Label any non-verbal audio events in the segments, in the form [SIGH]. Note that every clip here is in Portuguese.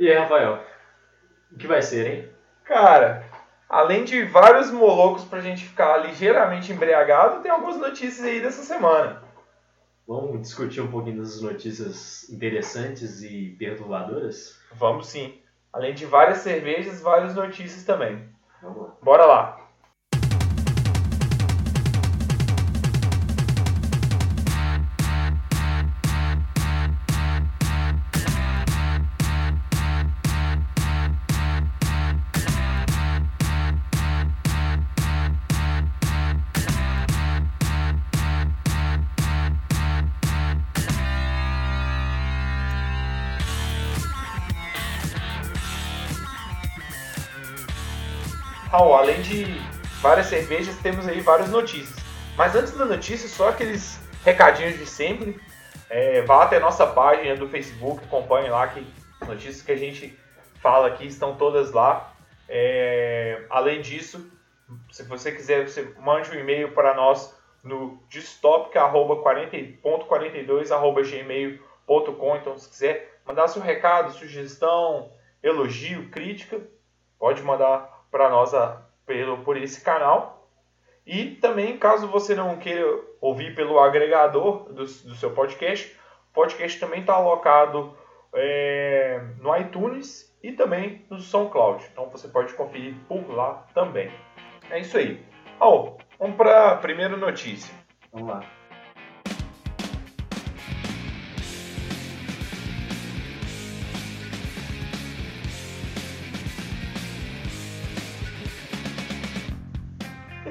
E aí, Rafael? O que vai ser, hein? Cara, além de vários molocos pra gente ficar ligeiramente embriagado, tem algumas notícias aí dessa semana. Vamos discutir um pouquinho dessas notícias interessantes e perturbadoras? Vamos sim. Além de várias cervejas, várias notícias também. Vamos lá. Bora lá. Além de várias cervejas, temos aí várias notícias. Mas antes da notícia, só aqueles recadinhos de sempre. É, vá até a nossa página do Facebook, acompanhe lá que as notícias que a gente fala aqui estão todas lá. É, além disso, se você quiser, você mande um e-mail para nós no distopica.40.42.gmail.com Então, se quiser mandar seu recado, sugestão, elogio, crítica, pode mandar para nós pelo, por esse canal. E também, caso você não queira ouvir pelo agregador do, do seu podcast, o podcast também está alocado é, no iTunes e também no SoundCloud. Então você pode conferir por lá também. É isso aí. Oh, vamos para a primeira notícia. Vamos lá.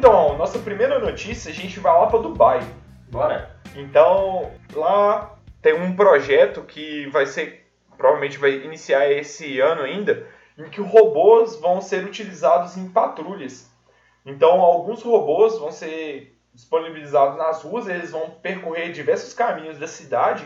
Então, nossa primeira notícia, a gente vai lá para Dubai. Bora? Então, lá tem um projeto que vai ser, provavelmente vai iniciar esse ano ainda, em que robôs vão ser utilizados em patrulhas. Então, alguns robôs vão ser disponibilizados nas ruas, eles vão percorrer diversos caminhos da cidade,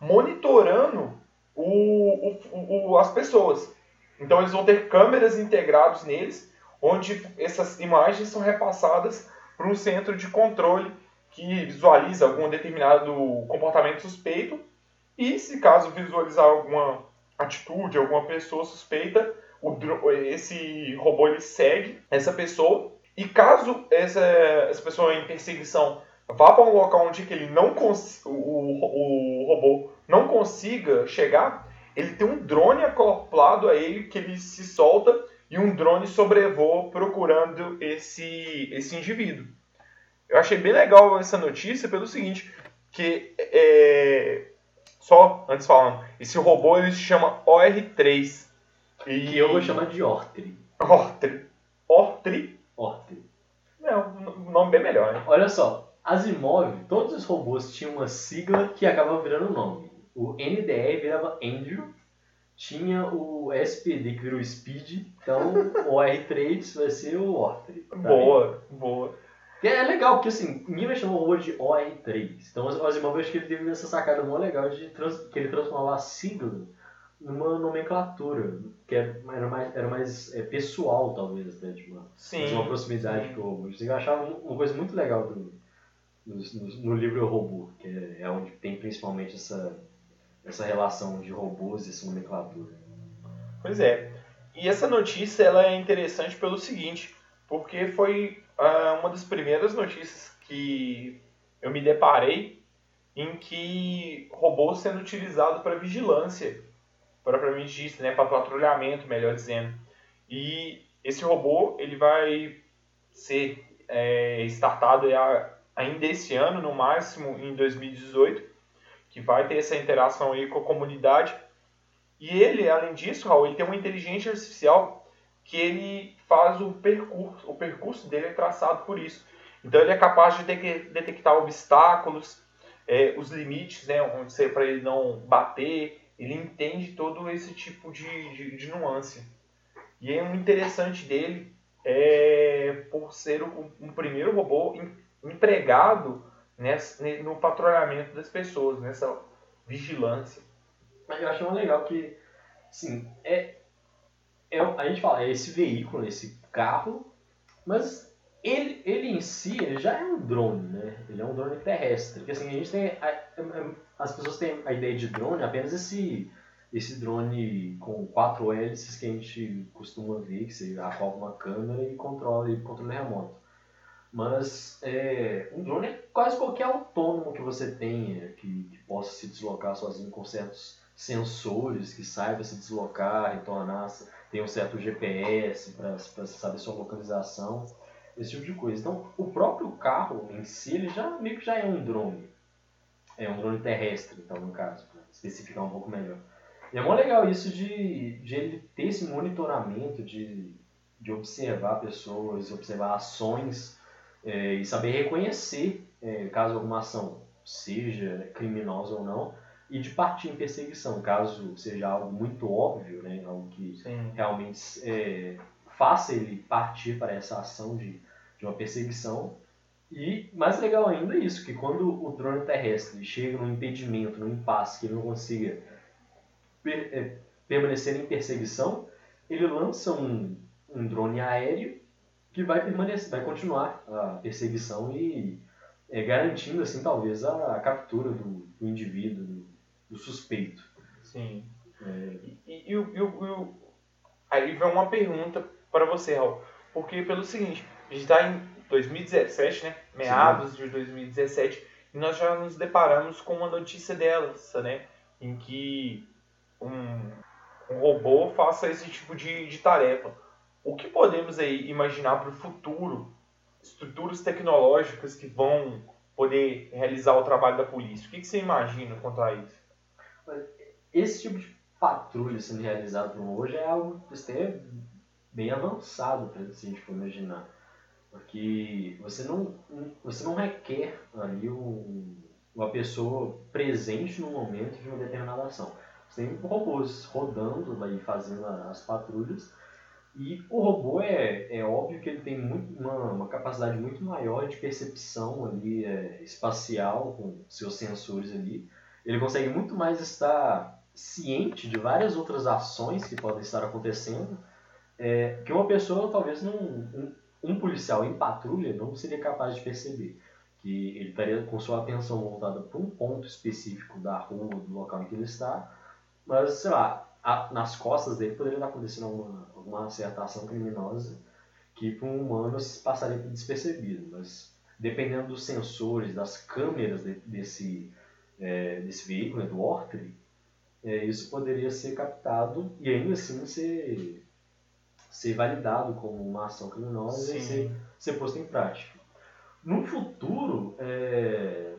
monitorando o, o, o, as pessoas. Então, eles vão ter câmeras integradas neles onde essas imagens são repassadas para um centro de controle que visualiza algum determinado comportamento suspeito. E, se caso visualizar alguma atitude, alguma pessoa suspeita, o, esse robô ele segue essa pessoa. E caso essa, essa pessoa em perseguição vá para um local onde que ele não o, o, o robô não consiga chegar, ele tem um drone acoplado a ele que ele se solta e um drone sobrevoa procurando esse, esse indivíduo. Eu achei bem legal essa notícia pelo seguinte, que é, só antes falando, esse robô ele se chama OR3. E que eu vou chamar de Ortri. Ortri. Ortri? Ortri. É um nome bem melhor, né? Olha só, Asimov, todos os robôs tinham uma sigla que acabava virando nome. O NDE virava Andrew tinha o SPD que virou Speed, então o R3 vai ser o OR3. Tá boa, bem? boa. é legal, porque assim, ninguém vai chamar o robô de OR3. Então o Asimov acho que ele teve essa sacada muito legal de trans, que ele transformava a sigla numa nomenclatura, que era, era mais, era mais é, pessoal, talvez, né? De uma, Sim. de uma proximidade com o robô. Eu achava uma coisa muito legal do, no, no, livro Robô, que é, é onde tem principalmente essa essa relação de robôs e essa nomenclatura. Pois é. E essa notícia ela é interessante pelo seguinte, porque foi uh, uma das primeiras notícias que eu me deparei em que robôs sendo utilizados para vigilância, propriamente dito, né, para patrulhamento, melhor dizendo. E esse robô ele vai ser é, startado ainda esse ano, no máximo em 2018, que vai ter essa interação aí com a comunidade. E ele, além disso, Raul, ele tem uma inteligência artificial que ele faz o percurso, o percurso dele é traçado por isso. Então ele é capaz de detectar obstáculos, é, os limites, né, onde ser para ele não bater. Ele entende todo esse tipo de, de, de nuance. E é um interessante dele é por ser um, um primeiro robô empregado nessa, no patrulhamento das pessoas, nessa vigilância. Mas eu acho legal que, sim, é, é, a gente fala, é esse veículo, esse carro, mas ele, ele em si já é um drone, né? Ele é um drone terrestre. Porque assim, a gente tem. A, as pessoas têm a ideia de drone apenas esse esse drone com quatro hélices que a gente costuma ver, que você acopla uma câmera e controla ele controle remoto. Mas é, um drone é quase qualquer autônomo que você tenha, que, que possa se deslocar sozinho com certos sensores, que saiba se deslocar, retornar, tem um certo GPS para saber sua localização, esse tipo de coisa. Então, o próprio carro em si, ele já meio que já é um drone. É um drone terrestre, então, no caso, para especificar um pouco melhor. E é muito legal isso de, de ele ter esse monitoramento, de, de observar pessoas, observar ações é, e saber reconhecer é, caso alguma ação seja criminosa ou não e de partir em perseguição, caso seja algo muito óbvio, né, algo que Sim. realmente é, faça ele partir para essa ação de, de uma perseguição. E mais legal ainda é isso, que quando o drone terrestre chega num impedimento, num impasse, que ele não consiga per, é, permanecer em perseguição, ele lança um, um drone aéreo que vai permanecer, vai continuar a perseguição e é, garantindo assim talvez a, a captura do, do indivíduo, do, do, suspeito. Sim. É... E, e, aí vem uma pergunta para você, Raul, porque pelo seguinte, a gente está em 2017, né? Meados Sim. de 2017, e nós já nos deparamos com uma notícia dessa, né? Em que um, um robô faça esse tipo de, de tarefa. O que podemos aí imaginar para o futuro? Estruturas tecnológicas que vão poder realizar o trabalho da polícia. O que, que você imagina quanto a isso? Esse tipo de patrulha sendo realizado hoje é algo até bem avançado, para a gente for imaginar. Porque você não, você não requer ali um, uma pessoa presente no momento de uma determinada ação. Você tem robôs rodando e fazendo as patrulhas. E o robô é, é óbvio que ele tem muito, uma, uma capacidade muito maior de percepção ali, é, espacial, com seus sensores ali. Ele consegue muito mais estar ciente de várias outras ações que podem estar acontecendo, é, que uma pessoa, talvez não, um, um policial em patrulha, não seria capaz de perceber. Que ele estaria com sua atenção voltada para um ponto específico da rua, do local em que ele está, mas, sei lá, a, nas costas dele poderia estar acontecendo alguma, alguma certa ação criminosa que para um humano passaria despercebido. Mas dependendo dos sensores, das câmeras de, desse, é, desse veículo, né, do Ortry, é, isso poderia ser captado e ainda assim ser, ser validado como uma ação criminosa Sim. e ser, ser posto em prática. No futuro, é,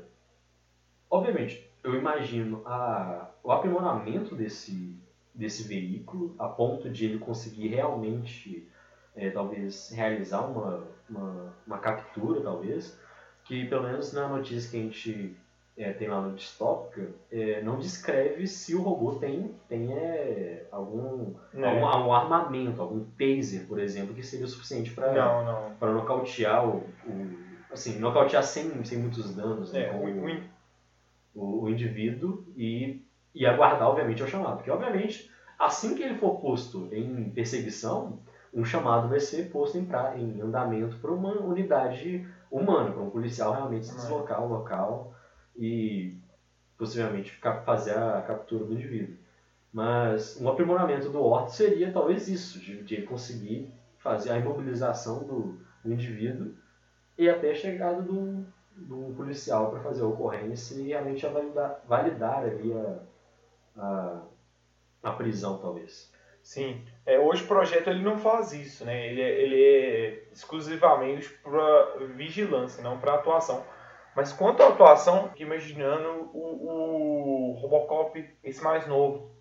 obviamente, eu imagino a, o aprimoramento desse, desse veículo a ponto de ele conseguir realmente, é, talvez, realizar uma, uma, uma, captura, talvez, que pelo menos na notícia que a gente é, tem lá no Distópica, é, não descreve se o robô tem, tem é, algum, é. algum, algum, armamento, algum taser, por exemplo, que seria o suficiente para nocautear o, o, assim, nocautear sem, sem muitos danos. Né, é, o, o, o indivíduo e, e aguardar, obviamente, o chamado. Porque, obviamente, assim que ele for posto em perseguição, um chamado vai ser posto em, pra, em andamento para uma unidade humana, para um policial realmente se deslocar ao local e possivelmente fazer a captura do indivíduo. Mas um aprimoramento do ORT seria talvez isso, de, de conseguir fazer a imobilização do, do indivíduo e até a chegada do, do policial para fazer a ocorrência e realmente validar, validar ali a, a, a, prisão, talvez. Sim. É, hoje o projeto ele não faz isso, né? Ele é, ele é exclusivamente para vigilância, não para atuação. Mas quanto à atuação, imaginando o, o Robocop, esse mais novo.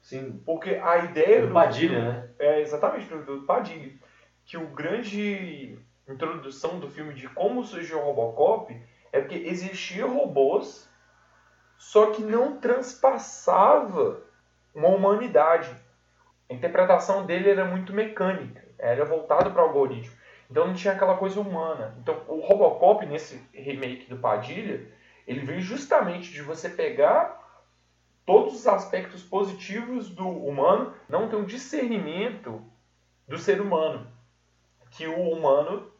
Sim. Porque a ideia do. do Padilha, filme, né? É, exatamente, do, do Padilha. Que o grande introdução do filme de como surgiu o Robocop é porque existia robôs, só que não transpassava uma humanidade. A interpretação dele era muito mecânica, era voltado para o algoritmo. Então não tinha aquela coisa humana. Então o Robocop nesse remake do Padilha, ele veio justamente de você pegar todos os aspectos positivos do humano, não ter um discernimento do ser humano, que o humano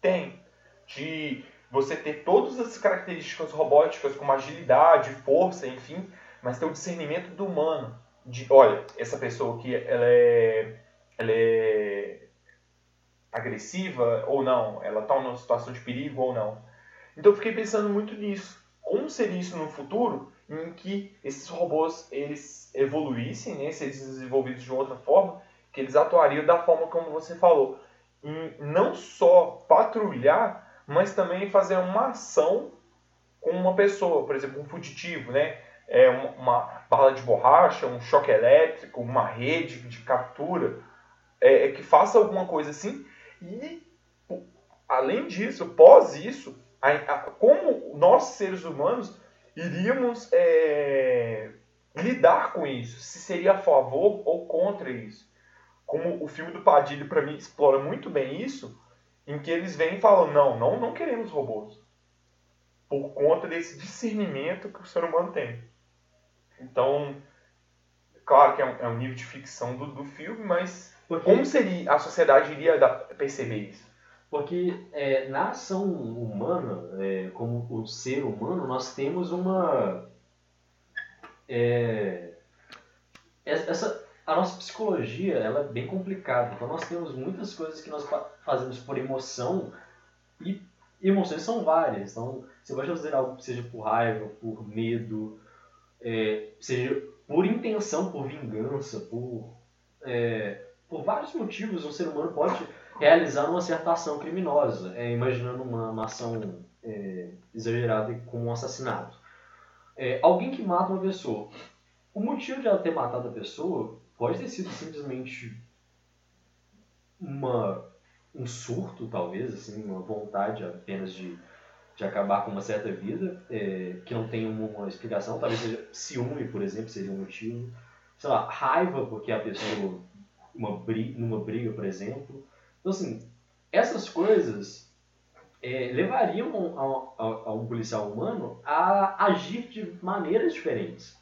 tem de você ter todas as características robóticas como agilidade, força, enfim, mas ter o discernimento do humano. De, olha, essa pessoa aqui, ela é, ela é agressiva ou não, ela está numa situação de perigo ou não. Então eu fiquei pensando muito nisso. Como seria isso no futuro em que esses robôs eles evoluíssem, né, ser desenvolvidos de outra forma, que eles atuariam da forma como você falou, em não só patrulhar, mas também fazer uma ação com uma pessoa, por exemplo, um fugitivo, né? É uma, uma bala de borracha, um choque elétrico, uma rede de captura, é, é que faça alguma coisa assim. E além disso, pós isso, a, a, como nós seres humanos iríamos é, lidar com isso, se seria a favor ou contra isso. Como o filme do Padilha, para mim, explora muito bem isso, em que eles vêm e falam: não, não, não queremos robôs. Por conta desse discernimento que o ser humano tem. Então, claro que é um, é um nível de ficção do, do filme, mas Porque... como seria a sociedade iria perceber isso? Porque é, na ação humana, é, como o ser humano, nós temos uma é, essa, a nossa psicologia ela é bem complicada. Então nós temos muitas coisas que nós fazemos por emoção e emoções são várias. Então você pode fazer algo seja por raiva, por medo, é, seja por intenção, por vingança, por, é, por vários motivos um ser humano pode realizar uma certa ação criminosa, é, imaginando uma, uma ação é, exagerada como um assassinato. É, alguém que mata uma pessoa. O motivo de ela ter matado a pessoa pode ter sido simplesmente uma, um surto, talvez, assim, uma vontade apenas de, de acabar com uma certa vida, é, que não tem uma, explicação. Talvez seja ciúme, por exemplo, seria um motivo. Sei lá, raiva porque a pessoa, uma briga, numa briga, por exemplo. Então, assim, essas coisas é, levariam a, a, a, um policial humano a agir de maneiras diferentes.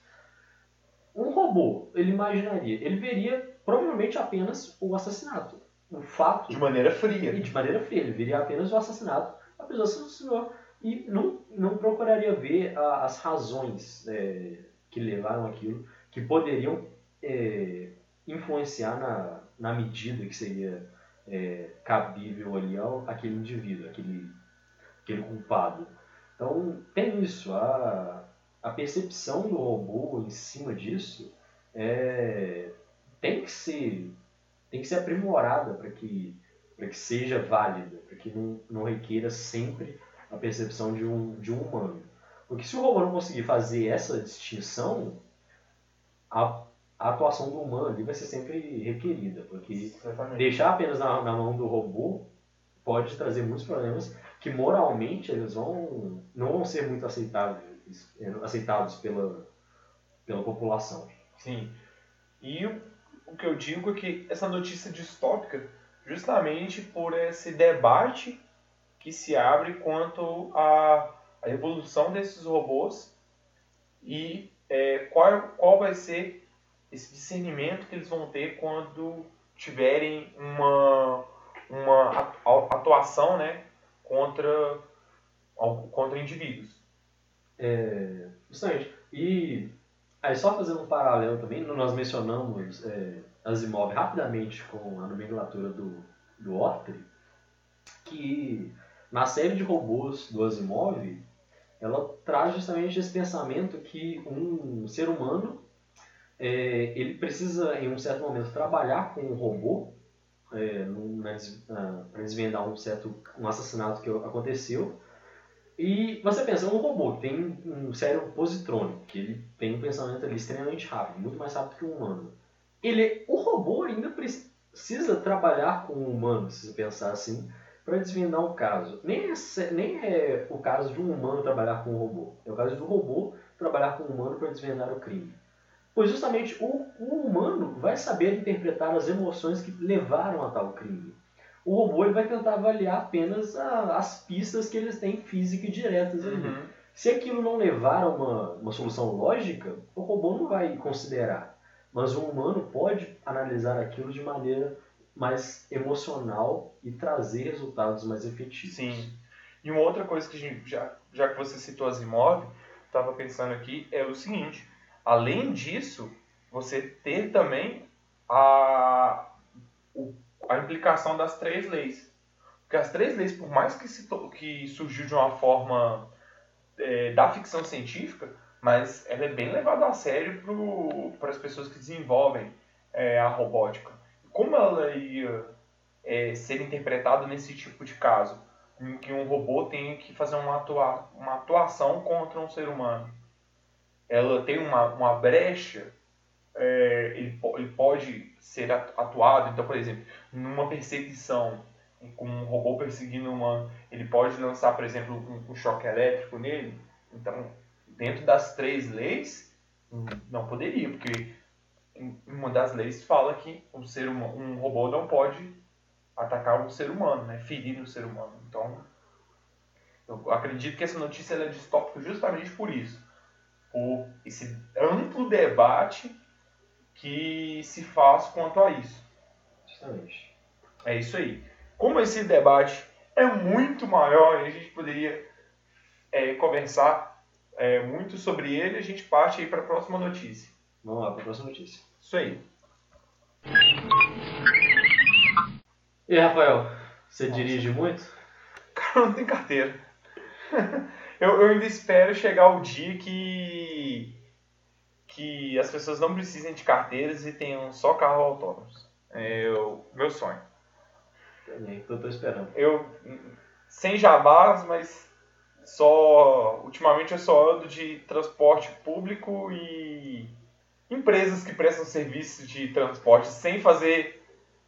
Um robô, ele imaginaria, ele veria provavelmente apenas o assassinato. O fato. De maneira fria. E de maneira fria. Ele veria apenas o assassinato, a pessoa assassinou. E não, não procuraria ver a, as razões é, que levaram aquilo, que poderiam é, influenciar na, na medida que seria é, cabível ali ao aquele indivíduo, aquele, aquele culpado. Então tem isso, a, a percepção do robô em cima disso é, tem que ser tem que ser aprimorada para que para que seja válida, para que não, não requeira sempre a percepção de um, de um humano. Porque se o robô não conseguir fazer essa distinção, a a atuação do humano ali vai ser sempre requerida, porque Certamente. deixar apenas na, na, mão do robô pode trazer muitos problemas que moralmente eles vão não vão ser muito aceitáveis, aceitados pela, pela população. Sim. E o, o que eu digo é que essa notícia distópica, justamente por esse debate que se abre quanto à, à evolução desses robôs e é, qual, qual vai ser esse discernimento que eles vão ter quando tiverem uma, uma atuação né, contra, contra indivíduos. É, justamente. E aí só fazendo um paralelo também, nós mencionamos é, Asimov rapidamente com a nomenclatura do, do Ortri, que na série de robôs do Asimov, ela traz justamente esse pensamento que um ser humano é, ele precisa, em um certo momento, trabalhar com um robô é, para desvendar um certo um assassinato que aconteceu. E você pensa, um robô que tem um cérebro positrônico, que ele tem um pensamento ali extremamente rápido, muito mais rápido que um humano. Ele, o robô ainda precisa trabalhar com o humano, se pensar assim, para desvendar um caso. Nem é, nem é o caso de um humano trabalhar com um robô, é o caso do robô trabalhar com um humano para desvendar o crime. Pois justamente o, o, humano vai saber interpretar as emoções que levaram a tal crime. O robô ele vai tentar avaliar apenas a, as pistas que eles têm física e diretas ali. Uhum. Se aquilo não levar a uma, uma solução lógica, o robô não vai considerar. Mas o humano pode analisar aquilo de maneira mais emocional e trazer resultados mais efetivos. Sim. E uma outra coisa que a gente, já, já que você citou as imóveis, estava pensando aqui, é o seguinte Além disso, você ter também a, o, a implicação das três leis. Porque as três leis, por mais que, se, que surgiu de uma forma é, da ficção científica, mas ela é bem levada a sério para as pessoas que desenvolvem é, a robótica. Como ela ia é, ser interpretada nesse tipo de caso? Em que um robô tem que fazer uma, atua uma atuação contra um ser humano. Ela tem uma, uma brecha, é, ele, ele pode ser atuado. Então, por exemplo, numa perseguição com um robô perseguindo um humano, ele pode lançar, por exemplo, um, um choque elétrico nele. Então, dentro das três leis, não poderia, porque uma das leis fala que um ser humano, um robô não pode atacar um ser humano, né? ferir um ser humano. Então, eu acredito que essa notícia é distópica justamente por isso, por esse amplo debate que se faz quanto a isso. Justamente. É isso aí. Como esse debate é muito maior, a gente poderia é, conversar é, muito sobre ele, a gente parte aí para a próxima notícia. Vamos lá para a próxima notícia. Isso aí. E Rafael, você Nossa. dirige muito? Cara, não tem carteira. [LAUGHS] eu, eu ainda espero chegar o dia que que as pessoas não precisem de carteiras e tenham só carro autônomos. É o meu sonho. Também, tô, tô esperando. Eu, sem jabás, mas só. Ultimamente eu só ando de transporte público e empresas que prestam serviço de transporte sem fazer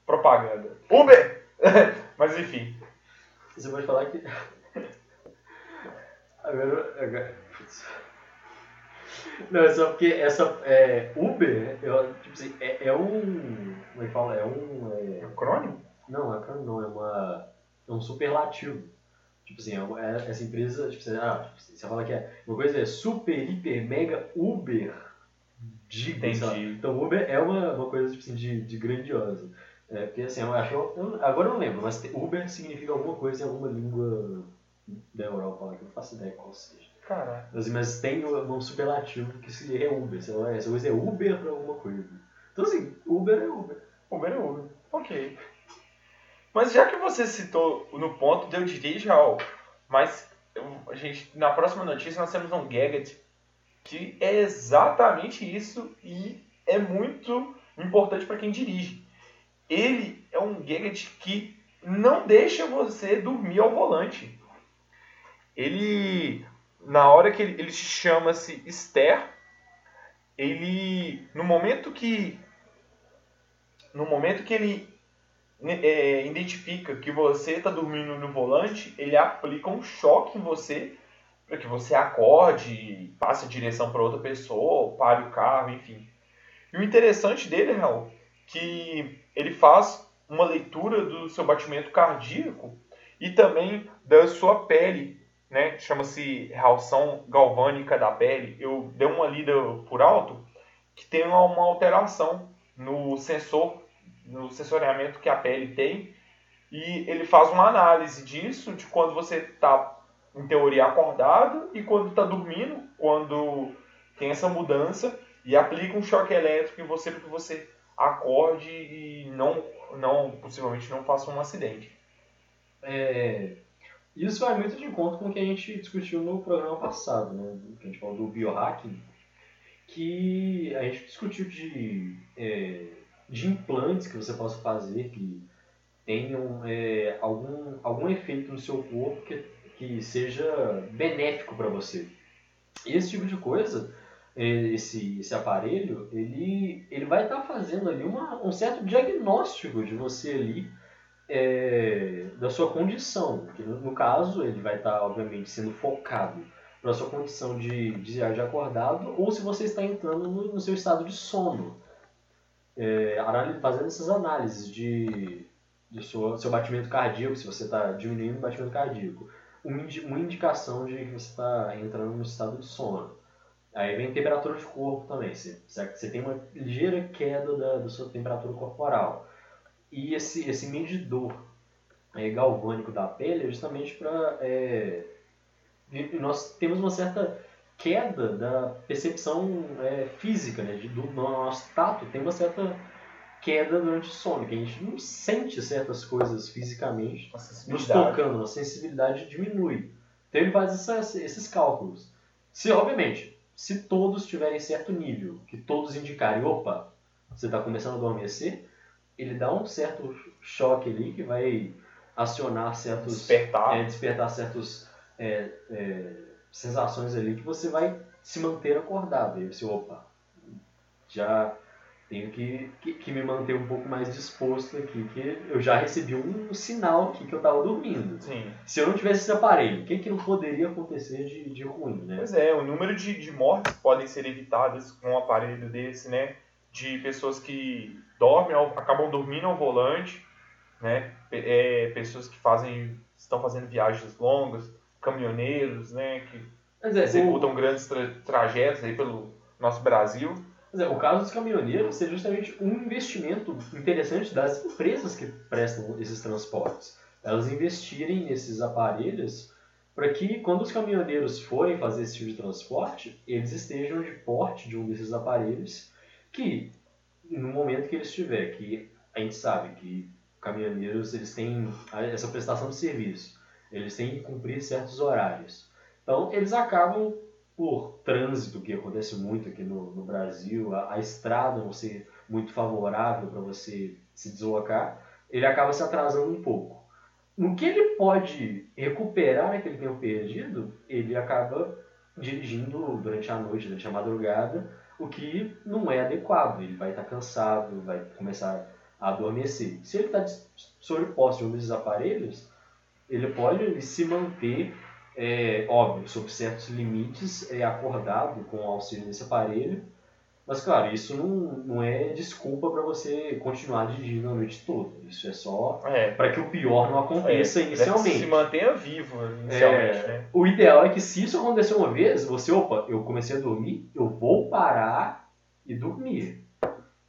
propaganda. Uber! [LAUGHS] mas enfim. Você pode falar que. [LAUGHS] agora. agora... Não, é só porque essa. É, Uber, eu, tipo assim, é, é um. Como é que fala? É um. É... Acrônimo? Não, é acrônimo não, é uma. É um superlativo. Tipo assim, é, é, essa empresa, tipo, você, ah, tipo, você fala que é. Uma coisa é super, hiper, mega, Uber. Giga, Então Uber é uma, uma coisa tipo assim, de, de grandiosa. É, porque assim, eu acho. Eu, agora eu não lembro, mas Uber significa alguma coisa em alguma língua da Europa, que eu não faço ideia qual seja. Caraca. Mas, tem um superlativo que se é Uber. Sei lá, essa coisa é Uber pra alguma coisa. Então assim, Uber é Uber. Uber é Uber. Ok. Mas já que você citou no ponto de eu dirigir algo, mas a gente, na próxima notícia nós temos um gadget que é exatamente isso e é muito importante para quem dirige. Ele é um gadget que não deixa você dormir ao volante. Ele, na hora que ele, ele chama-se Ster, ele, no momento que, no momento que ele né, é, identifica que você está dormindo no volante, ele aplica um choque em você para que você acorde, passe a direção para outra pessoa, pare o carro, enfim. E o interessante dele, Raul, que ele faz uma leitura do seu batimento cardíaco e também da sua pele, né? Chama-se reação galvânica da pele. Eu dei uma lida por alto que tem uma alteração no sensor no sensoriamento que a pele tem e ele faz uma análise disso, de quando você está, em teoria, acordado e quando está dormindo, quando tem essa mudança e aplica um choque elétrico em você para que você acorde e não, não possivelmente não faça um acidente. É, isso vai muito de encontro com o que a gente discutiu no programa passado, né? que a gente falou do biohacking, que a gente discutiu de é, de implantes que você possa fazer que tenham é, algum, algum efeito no seu corpo que, que seja benéfico para você. Esse tipo de coisa, é, esse, esse aparelho, ele, ele vai estar tá fazendo ali uma, um certo diagnóstico de você ali, é, da sua condição. Porque no, no, caso, ele vai estar, tá, obviamente, sendo focado para sua condição de, de, de acordado ou se você está entrando no, no seu estado de sono é, fazendo essas análises de, de seu, seu batimento cardíaco, se você está diminuindo o batimento cardíaco. Uma, uma indicação de que você está entrando no estado de sono. Aí vem temperatura de corpo também. Você, você tem uma ligeira queda da, da sua temperatura corporal. E esse, esse medidor é, galvânico da pele é justamente para. É, nós temos uma certa queda da percepção é, física, né? Do nosso tato tem uma certa queda durante o sono, que a gente não sente certas coisas fisicamente nos tocando, a sensibilidade diminui. Então ele faz essa, esses cálculos. Se, obviamente, se todos tiverem certo nível, que todos indicarem, opa, você está começando a adormecer, ele dá um certo choque ali que vai acionar certos... Despertar. É, despertar certos... É, é, sensações ali que você vai se manter acordado. E você, opa, já tenho que, que, que, me manter um pouco mais disposto aqui, que eu já recebi um sinal aqui que eu estava dormindo. Sim. Se eu não tivesse esse aparelho, o que, que não poderia acontecer de, de ruim, né? Pois é, o número de, de mortes podem ser evitadas com um aparelho desse, né? De pessoas que dormem, acabam dormindo ao volante, né? É, pessoas que fazem, estão fazendo viagens longas, caminhoneiros, né? Que é, executam o... grandes tra trajetos aí pelo nosso Brasil é, o caso dos caminhoneiros é justamente um investimento interessante das empresas que prestam esses transportes. Elas investirem nesses aparelhos para que quando os caminhoneiros forem fazer esse tipo de transporte, eles estejam de porte de um desses aparelhos que, no momento que eles estiver, que a gente sabe que caminhoneiros eles têm essa prestação de serviço, eles têm que cumprir certos horários. Então, eles acabam por trânsito, que acontece muito aqui no, no Brasil, a, a, estrada não ser muito favorável para você se deslocar, ele acaba se atrasando um pouco. No que ele pode recuperar aquele tempo perdido, ele acaba dirigindo durante a noite, durante a madrugada, o que não é adequado. Ele vai estar cansado, vai começar a adormecer. Se ele está sobreposto de um desses aparelhos, ele pode se manter é, óbvio, sob certos limites, é acordado com o auxílio desse aparelho. Mas, claro, isso não, não é desculpa para você continuar dirigindo a noite toda. Isso é só é. para que o pior não aconteça é. inicialmente. Se mantenha vivo inicialmente. É, né? O ideal é que, se isso acontecer uma vez, você, opa, eu comecei a dormir, eu vou parar e dormir.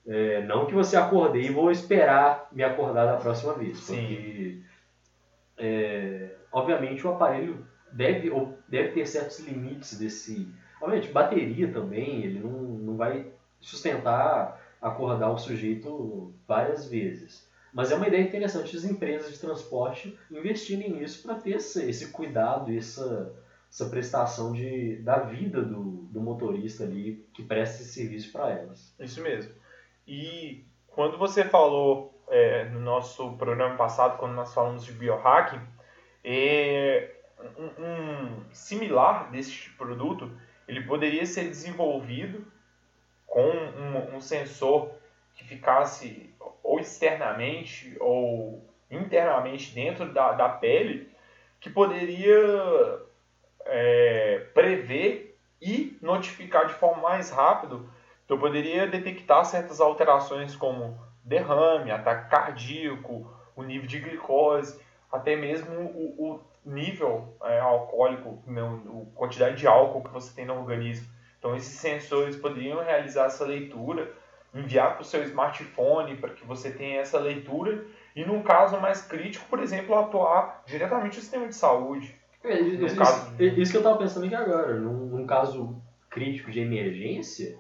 É, não que você acordei e vou esperar me acordar da próxima vez. Porque, é, obviamente, o aparelho deve, deve ter certos limites desse. Obviamente, bateria também, ele não vai sustentar acordar o sujeito várias vezes. Mas é uma ideia interessante as empresas de transporte investirem nisso para ter esse, esse cuidado essa, essa prestação de, da vida do, do motorista ali que presta esse serviço para elas. Isso mesmo. E quando você falou é, no nosso programa passado, quando nós falamos de biohacking, é, um, um similar desse produto, ele poderia ser desenvolvido com um, um sensor que ficasse ou externamente ou internamente dentro da, da pele, que poderia é, prever e notificar de forma mais rápida. Então, poderia detectar certas alterações como derrame, ataque cardíaco, o nível de glicose, até mesmo o, o nível é, alcoólico, a quantidade de álcool que você tem no organismo. Então, esses sensores poderiam realizar essa leitura, enviar para o seu smartphone para que você tenha essa leitura e, num caso mais crítico, por exemplo, atuar diretamente no sistema de saúde. É, isso, caso... isso, que eu estava pensando aqui agora. Num, num, caso crítico de emergência,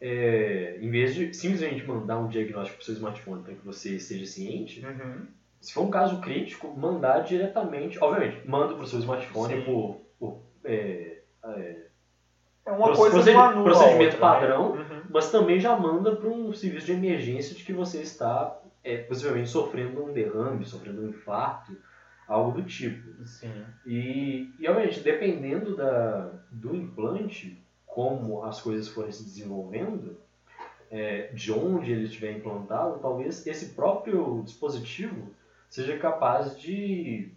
é, em vez de simplesmente mandar um diagnóstico para o seu smartphone para que você esteja ciente, uhum se for um caso crítico, mandar diretamente, obviamente, manda para o seu smartphone por, por é, é, uma coisa procedimento, procedimento outra, padrão, né? uhum. mas também já manda para um serviço de emergência de que você está é, possivelmente sofrendo um derrame, sofrendo um infarto, algo do tipo. Sim. E, e obviamente, dependendo da, do implante, como as coisas forem se desenvolvendo, é, de onde ele estiver implantado, talvez esse próprio dispositivo seja capaz de,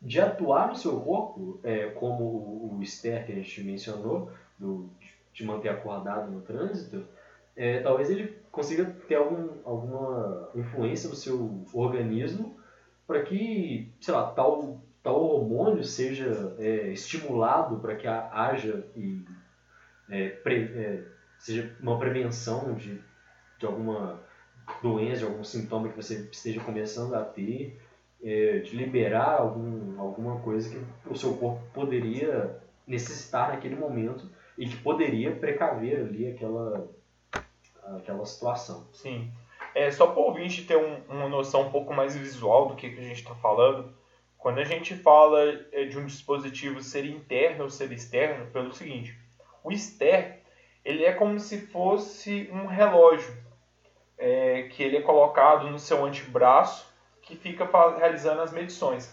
de atuar no seu corpo, é, como o, o Ster que a gente mencionou, do, de manter acordado no trânsito, é, talvez ele consiga ter algum, alguma influência no seu organismo para que, sei lá, tal, tal hormônio seja é, estimulado para que haja e é, pre, é, seja uma prevenção de, de alguma doença, algum sintoma que você esteja começando a ter, é, de liberar algum, alguma coisa que o seu corpo poderia necessitar naquele momento e que poderia precaver ali aquela, aquela situação. Sim. É, só para o ouvinte ter um, uma noção um pouco mais visual do que, que a gente está falando, quando a gente fala é, de um dispositivo ser interno ou ser externo, pelo seguinte, o externo ele é como se fosse um relógio é, que ele é colocado no seu antebraço que fica realizando as medições.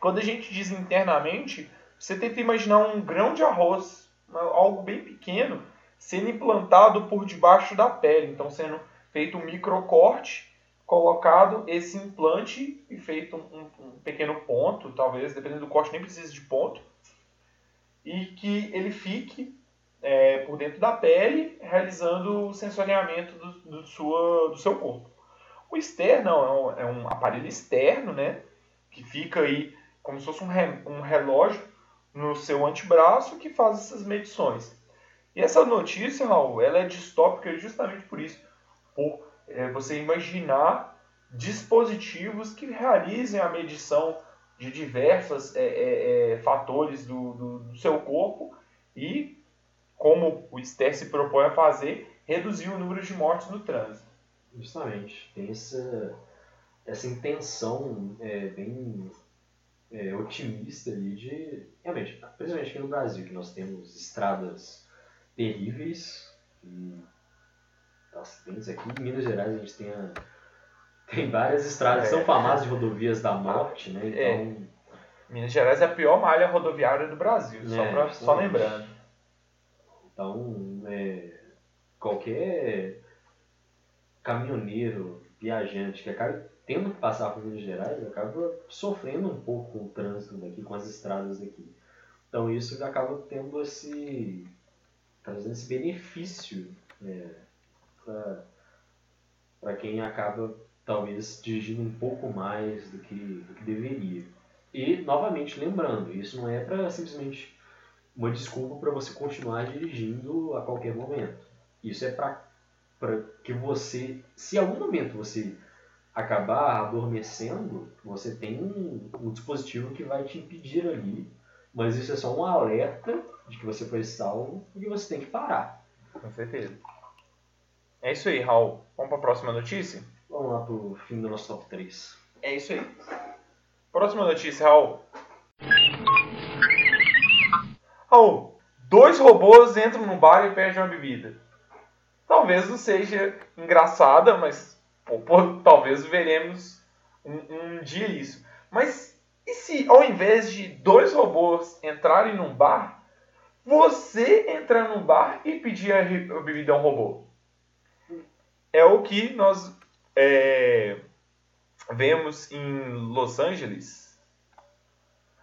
Quando a gente diz internamente, você tenta imaginar um grão de arroz, algo bem pequeno, sendo implantado por debaixo da pele, então sendo feito um microcorte, colocado esse implante e feito um, um pequeno ponto, talvez, dependendo do corte, nem precisa de ponto, e que ele fique é, por dentro da pele, realizando o sensoriamento do, do, sua, do seu corpo. O externo é um, é um, aparelho externo, né, que fica aí como se fosse um, re, um relógio no seu antebraço que faz essas medições. E essa notícia, Raul, ela é distópica justamente por isso, por é, você imaginar dispositivos que realizem a medição de diversos é, é, é, fatores do, do, do, seu corpo e, como o STER se propõe a fazer, reduzir o número de mortes no trânsito. Justamente, tem essa, essa intenção é, bem é, otimista ali de, realmente, principalmente aqui no Brasil, que nós temos estradas terríveis, e acidentes aqui. Em Minas Gerais a gente tem, a, tem várias estradas que são é. famosas de rodovias da morte, né? É. Então, Minas Gerais é a pior malha rodoviária do Brasil, só, é, pra, só lembrando. Então, é, qualquer caminhoneiro, viajante que acaba tendo que passar por Minas Gerais, acaba sofrendo um pouco com o trânsito daqui, com as estradas daqui. Então isso acaba tendo esse trazendo esse benefício é, para quem acaba talvez dirigindo um pouco mais do que, do que deveria. E, novamente, lembrando, isso não é para simplesmente uma desculpa para você continuar dirigindo a qualquer momento. Isso é para que você, se em algum momento você acabar adormecendo, você tem um, um, dispositivo que vai te impedir ali, mas isso é só um alerta de que você foi salvo e que você tem que parar. Com certeza. É isso aí, Raul. Vamos para a próxima notícia? Vamos lá para o fim do nosso top 3. É isso aí. Próxima notícia, Raul. Raul, dois robôs entram no bar e pedem uma bebida. Talvez não seja engraçada, mas pô, pô, talvez veremos um, um dia isso. Mas e se ao invés de dois robôs entrarem num bar, você entrar num bar e pedir a bebida a um robô? é o que nós é, vemos em Los Angeles,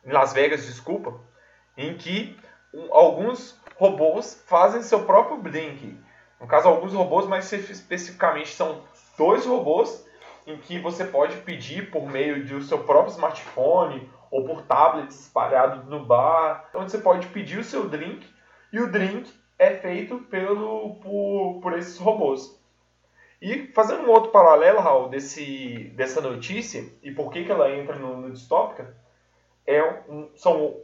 em Las Vegas, desculpa, em que alguns robôs fazem seu próprio drink. No caso, alguns robôs, mas especificamente são dois robôs em que você pode pedir por meio do seu próprio smartphone ou por tablets espalhados no bar, onde você pode pedir o seu drink e o drink é feito pelo, por, por esses robôs. E fazendo um outro paralelo, Raul, desse, dessa notícia e por que, que ela entra no, no distópica, é um, são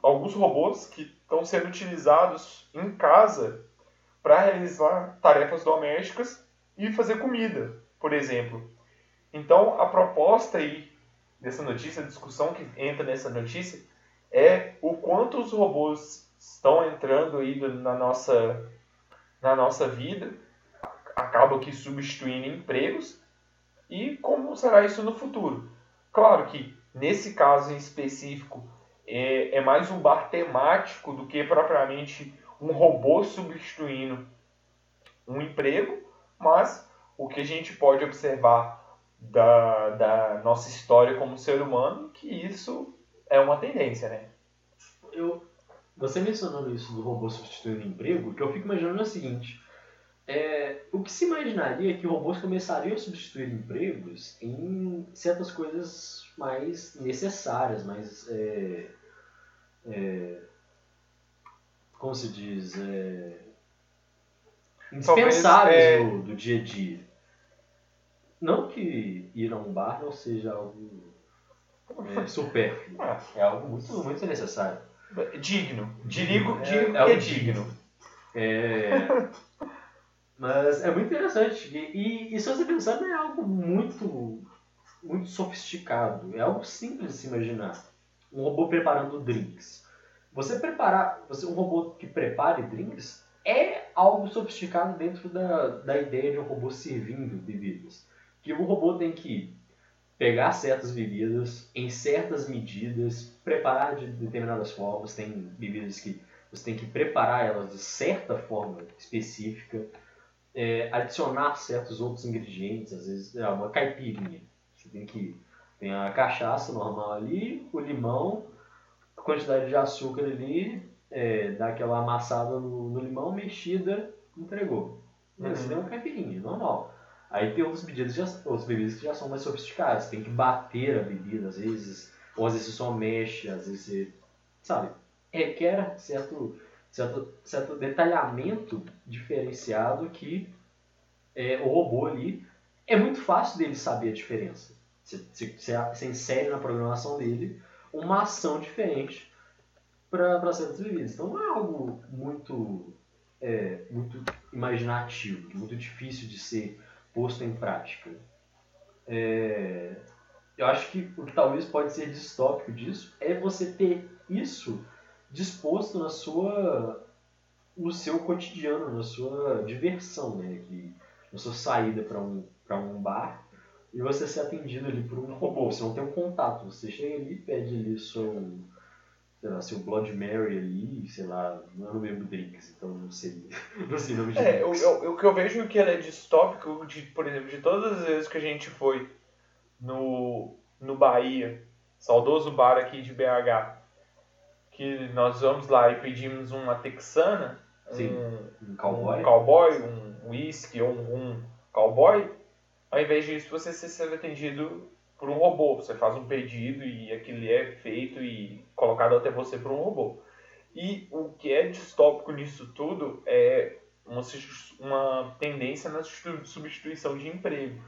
alguns robôs que estão sendo utilizados em casa para realizar tarefas domésticas e fazer comida, por exemplo. Então, a proposta aí dessa notícia, a discussão que entra nessa notícia, é o quanto os robôs estão entrando aí na nossa, na nossa vida acabam que substituindo empregos e como será isso no futuro. Claro que nesse caso em específico é, é mais um bar temático do que propriamente um robô substituindo um emprego, mas o que a gente pode observar da, da nossa história como ser humano, que isso é uma tendência, né? Eu, você mencionando isso do robô substituindo emprego, que eu fico imaginando é o seguinte, é, o que se imaginaria é que robôs começariam a substituir empregos em certas coisas mais necessárias, mais. É, é, como se diz? É, indispensáveis é do, do dia a dia. Não que ir a um bar não seja algo é, supérfluo. Ah. É algo muito, muito necessário. Digno. Digo, digo é, é, é digno. É... Mas é muito interessante. E, e, e se você pensar, não é algo muito, muito sofisticado. É algo simples de se imaginar. Um robô preparando drinks. Você preparar, você, um robô que prepare drinks é algo sofisticado dentro da, da ideia de um robô servindo bebidas. Que o robô tem que pegar certas bebidas em certas medidas, preparar de determinadas formas. Tem bebidas que você tem que preparar elas de certa forma específica, é, adicionar certos outros ingredientes, às vezes é uma caipirinha. Você tem que tem a cachaça normal ali, o limão, quantidade de açúcar ali, é, dá aquela amassada no, no limão, mexida, entregou. Uhum. Você tem uma caipirinha, normal. Aí tem outras bebidas, já, outras bebidas que já são mais sofisticadas. Tem que bater a bebida, às vezes, ou às vezes você só mexe, às vezes você, sabe, requer certo, certo, certo detalhamento diferenciado que é, o robô ali é muito fácil dele saber a diferença. Você, você, você insere na programação dele uma ação diferente para certas bebidas. Então não é algo muito, é, muito imaginativo, muito difícil de ser posto em prática. É, eu acho que o que talvez pode ser distópico disso é você ter isso disposto na sua no seu cotidiano, na sua diversão, né? Que, na sua saída para um, um bar e você ser atendido ali por um robô. Você não tem um contato, você chega ali, pede ali seu, sei lá, seu Blood Mary ali, sei lá, não é no mesmo drinks, então não sei, [LAUGHS] não sei o nome de é, eu, eu, O que eu vejo que é distópico, de, por exemplo, de todas as vezes que a gente foi no, no Bahia, saudoso bar aqui de BH, que nós vamos lá e pedimos uma texana, Sim, um, um cowboy, um, cowboy, um whisky ou um, um cowboy, ao invés disso você ser atendido por um robô. Você faz um pedido e aquilo é feito e colocado até você por um robô. E o que é distópico nisso tudo é uma, uma tendência na substituição de emprego.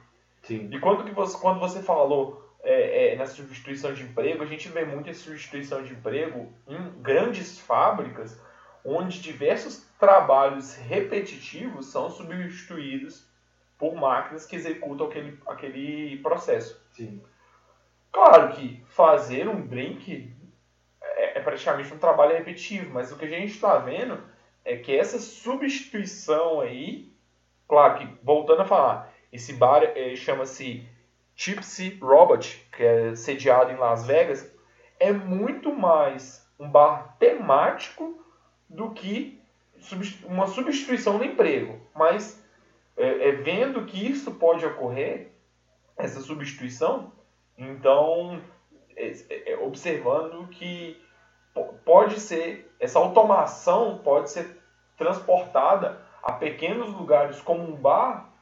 Sim. E quando, que você, quando você falou é, é, nessa substituição de emprego, a gente vê muito essa substituição de emprego em grandes fábricas, onde diversos trabalhos repetitivos são substituídos por máquinas que executam aquele, aquele processo. Sim. Claro que fazer um drink é, é praticamente um trabalho repetitivo, mas o que a gente está vendo é que essa substituição aí, claro que, voltando a falar, esse bar é, chama-se Tipsy Robot, que é sediado em Las Vegas, é muito mais um bar temático do que uma substituição do emprego. Mas é, é, vendo que isso pode ocorrer, essa substituição, então é, é, é observando que pode ser, essa automação pode ser transportada a pequenos lugares como um bar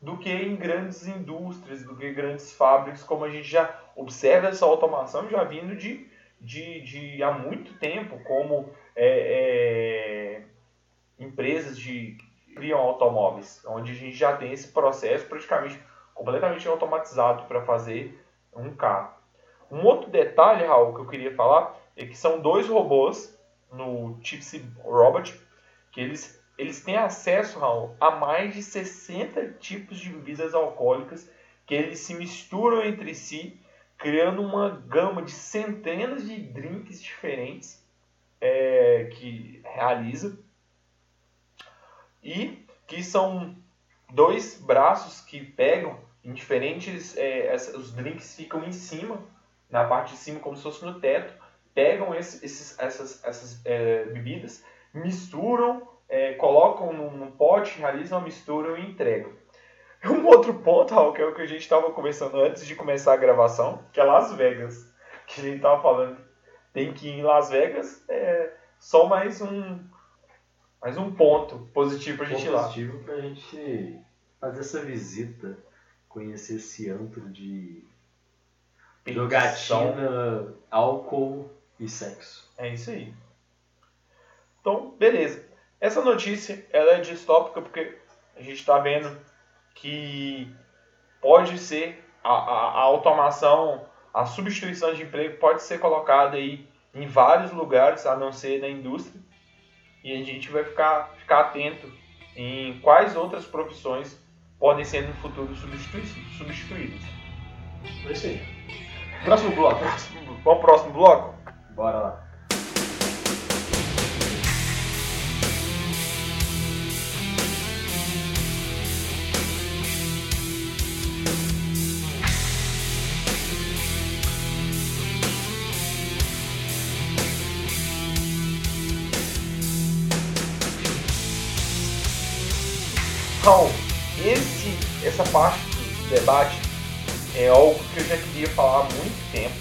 do que em grandes indústrias, do que grandes fábricas, como a gente já observa essa automação já vindo de, de, de há muito tempo, como é, é, empresas de criam automóveis, onde a gente já tem esse processo praticamente completamente automatizado para fazer um carro. Um outro detalhe, Raul, que eu queria falar é que são dois robôs no Tipsy Robot que eles eles têm acesso, Raul, a mais de 60 tipos de bebidas alcoólicas que eles se misturam entre si, criando uma gama de centenas de drinks diferentes é, que realiza e que são dois braços que pegam em diferentes é, os drinks ficam em cima na parte de cima como se fosse no teto pegam esse, esses, essas, essas é, bebidas misturam é, colocam num, pote, realizam a mistura e entregam. [LAUGHS] Um outro ponto, Raul, que é o que a gente estava conversando antes de começar a gravação, que é Las Vegas. Que a gente estava falando, tem que ir em Las Vegas, é só mais um, mais um ponto positivo para a gente ir lá. Positivo para a gente fazer essa visita, conhecer esse antro de jogatina, álcool e sexo. É isso aí. Então, beleza. Essa notícia ela é distópica porque a gente está vendo que pode ser a, a, a, automação, a substituição de emprego pode ser colocada aí em vários lugares, a não ser na indústria. E a gente vai ficar, ficar atento em quais outras profissões podem ser no futuro substituídas. É isso aí. Próximo bloco. Vamos pro próximo bloco? Bora lá. Então, esse, essa parte do debate é algo que eu já queria falar há muito tempo.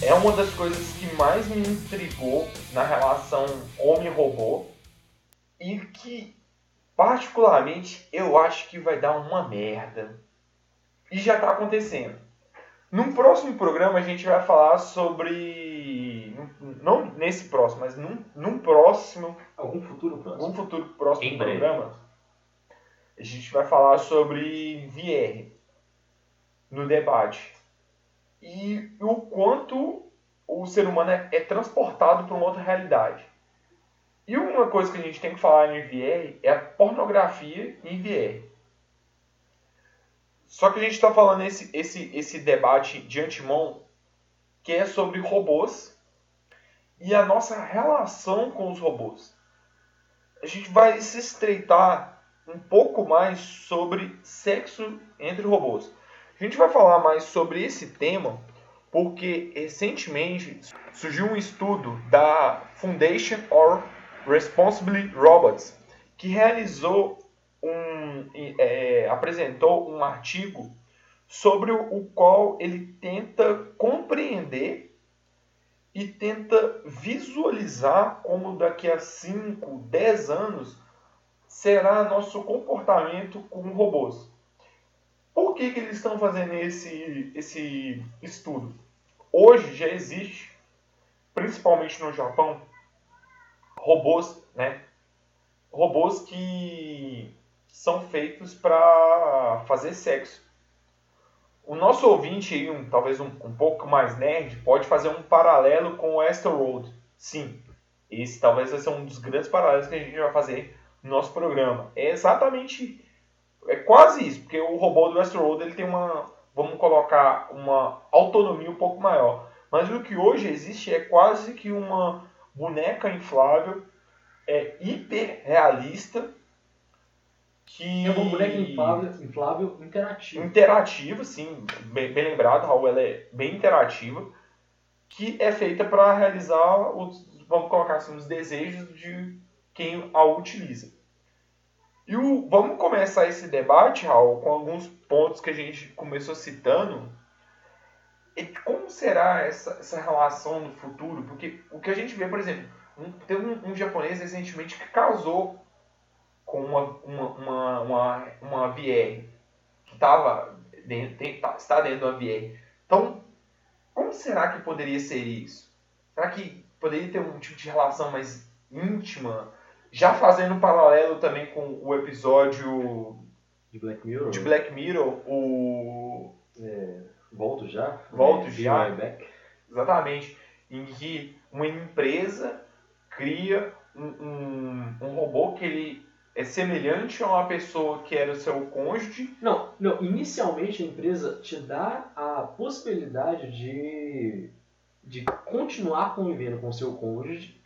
É uma das coisas que mais me intrigou na relação homem-robô e que, particularmente, eu acho que vai dar uma merda. E já está acontecendo. Num próximo programa a gente vai falar sobre. Não nesse próximo, mas num, num próximo. Algum futuro próximo. Algum futuro próximo programa a gente vai falar sobre VR no debate. E o quanto o ser humano é, é transportado para uma outra realidade. E uma coisa que a gente tem que falar em VR é a pornografia em VR. Só que a gente está falando esse, esse, esse debate de antemão que é sobre robôs e a nossa relação com os robôs. A gente vai se estreitar um pouco mais sobre sexo entre robôs. A gente vai falar mais sobre esse tema porque recentemente surgiu um estudo da Foundation for Responsible Robots que realizou um é, apresentou um artigo sobre o qual ele tenta compreender e tenta visualizar como daqui a 5, 10 anos será nosso comportamento com robôs. Por que, que eles estão fazendo esse, esse estudo? Hoje já existe, principalmente no Japão, robôs, né? Robôs que são feitos para fazer sexo. O nosso ouvinte aí, um, talvez um, um pouco mais nerd, pode fazer um paralelo com o Asteroid. Sim, esse talvez vai ser um dos grandes paralelos que a gente vai fazer nosso programa. É exatamente, é quase isso, porque o robô do Westworld ele tem uma, vamos colocar, uma autonomia um pouco maior. Mas o que hoje existe é quase que uma boneca inflável, é hiper realista, que... É uma boneca inflável, inflável interativa. Interativa, sim, bem, bem lembrado, Raul, ela é bem interativa, que é feita para realizar os, vamos colocar assim, os desejos de quem a utiliza. E o, vamos começar esse debate, Raul, com alguns pontos que a gente começou citando. E como será essa, essa relação no futuro? Porque o que a gente vê, por exemplo, um, um, um japonês recentemente que casou com uma, uma, uma, uma, uma VR, que estava dentro, tem, tá, está dentro da VR. Então, como será que poderia ser isso? Será que poderia ter um tipo de relação mais íntima? Já fazendo um paralelo também com o episódio de Black Mirror, de Black Mirror o é, Volto já, Volto é, já, exatamente, em que uma empresa cria um, um, um robô que ele é semelhante a uma pessoa que era o seu cônjuge. Não, não. Inicialmente a empresa te dá a possibilidade de, de continuar convivendo com o seu cônjuge